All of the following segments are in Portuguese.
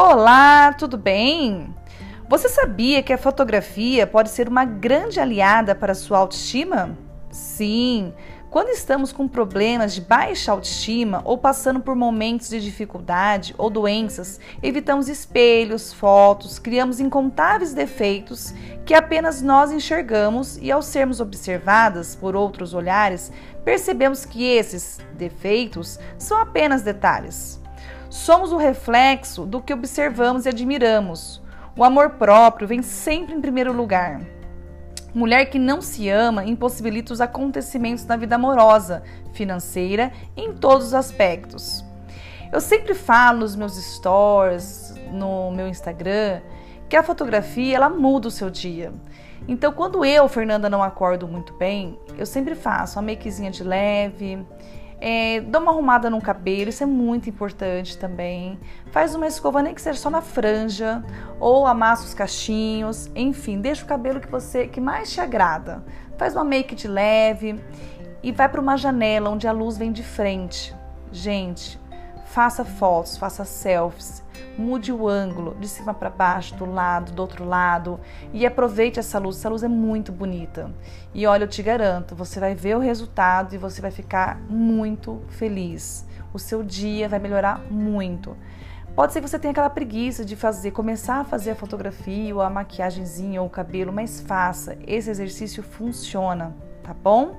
Olá, tudo bem? Você sabia que a fotografia pode ser uma grande aliada para a sua autoestima? Sim, quando estamos com problemas de baixa autoestima ou passando por momentos de dificuldade ou doenças, evitamos espelhos, fotos, criamos incontáveis defeitos que apenas nós enxergamos e, ao sermos observadas por outros olhares, percebemos que esses defeitos são apenas detalhes. Somos o reflexo do que observamos e admiramos. O amor próprio vem sempre em primeiro lugar. Mulher que não se ama impossibilita os acontecimentos na vida amorosa, financeira, em todos os aspectos. Eu sempre falo nos meus stories, no meu Instagram, que a fotografia ela muda o seu dia. Então, quando eu, Fernanda, não acordo muito bem, eu sempre faço uma makezinha de leve, é, dá uma arrumada no cabelo, isso é muito importante também. Faz uma escova, nem que seja só na franja, ou amassa os cachinhos, enfim, deixa o cabelo que você que mais te agrada. Faz uma make de leve e vai para uma janela onde a luz vem de frente. Gente, faça fotos, faça selfies, mude o ângulo de cima para baixo, do lado, do outro lado e aproveite essa luz. Essa luz é muito bonita. E olha, eu te garanto, você vai ver o resultado e você vai ficar muito feliz. O seu dia vai melhorar muito. Pode ser que você tenha aquela preguiça de fazer, começar a fazer a fotografia ou a maquiagemzinha ou o cabelo, mas faça. Esse exercício funciona, tá bom?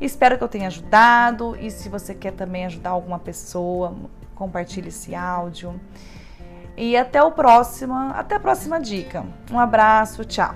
Espero que eu tenha ajudado e se você quer também ajudar alguma pessoa, compartilhe esse áudio. E até o próximo, até a próxima dica. Um abraço, tchau.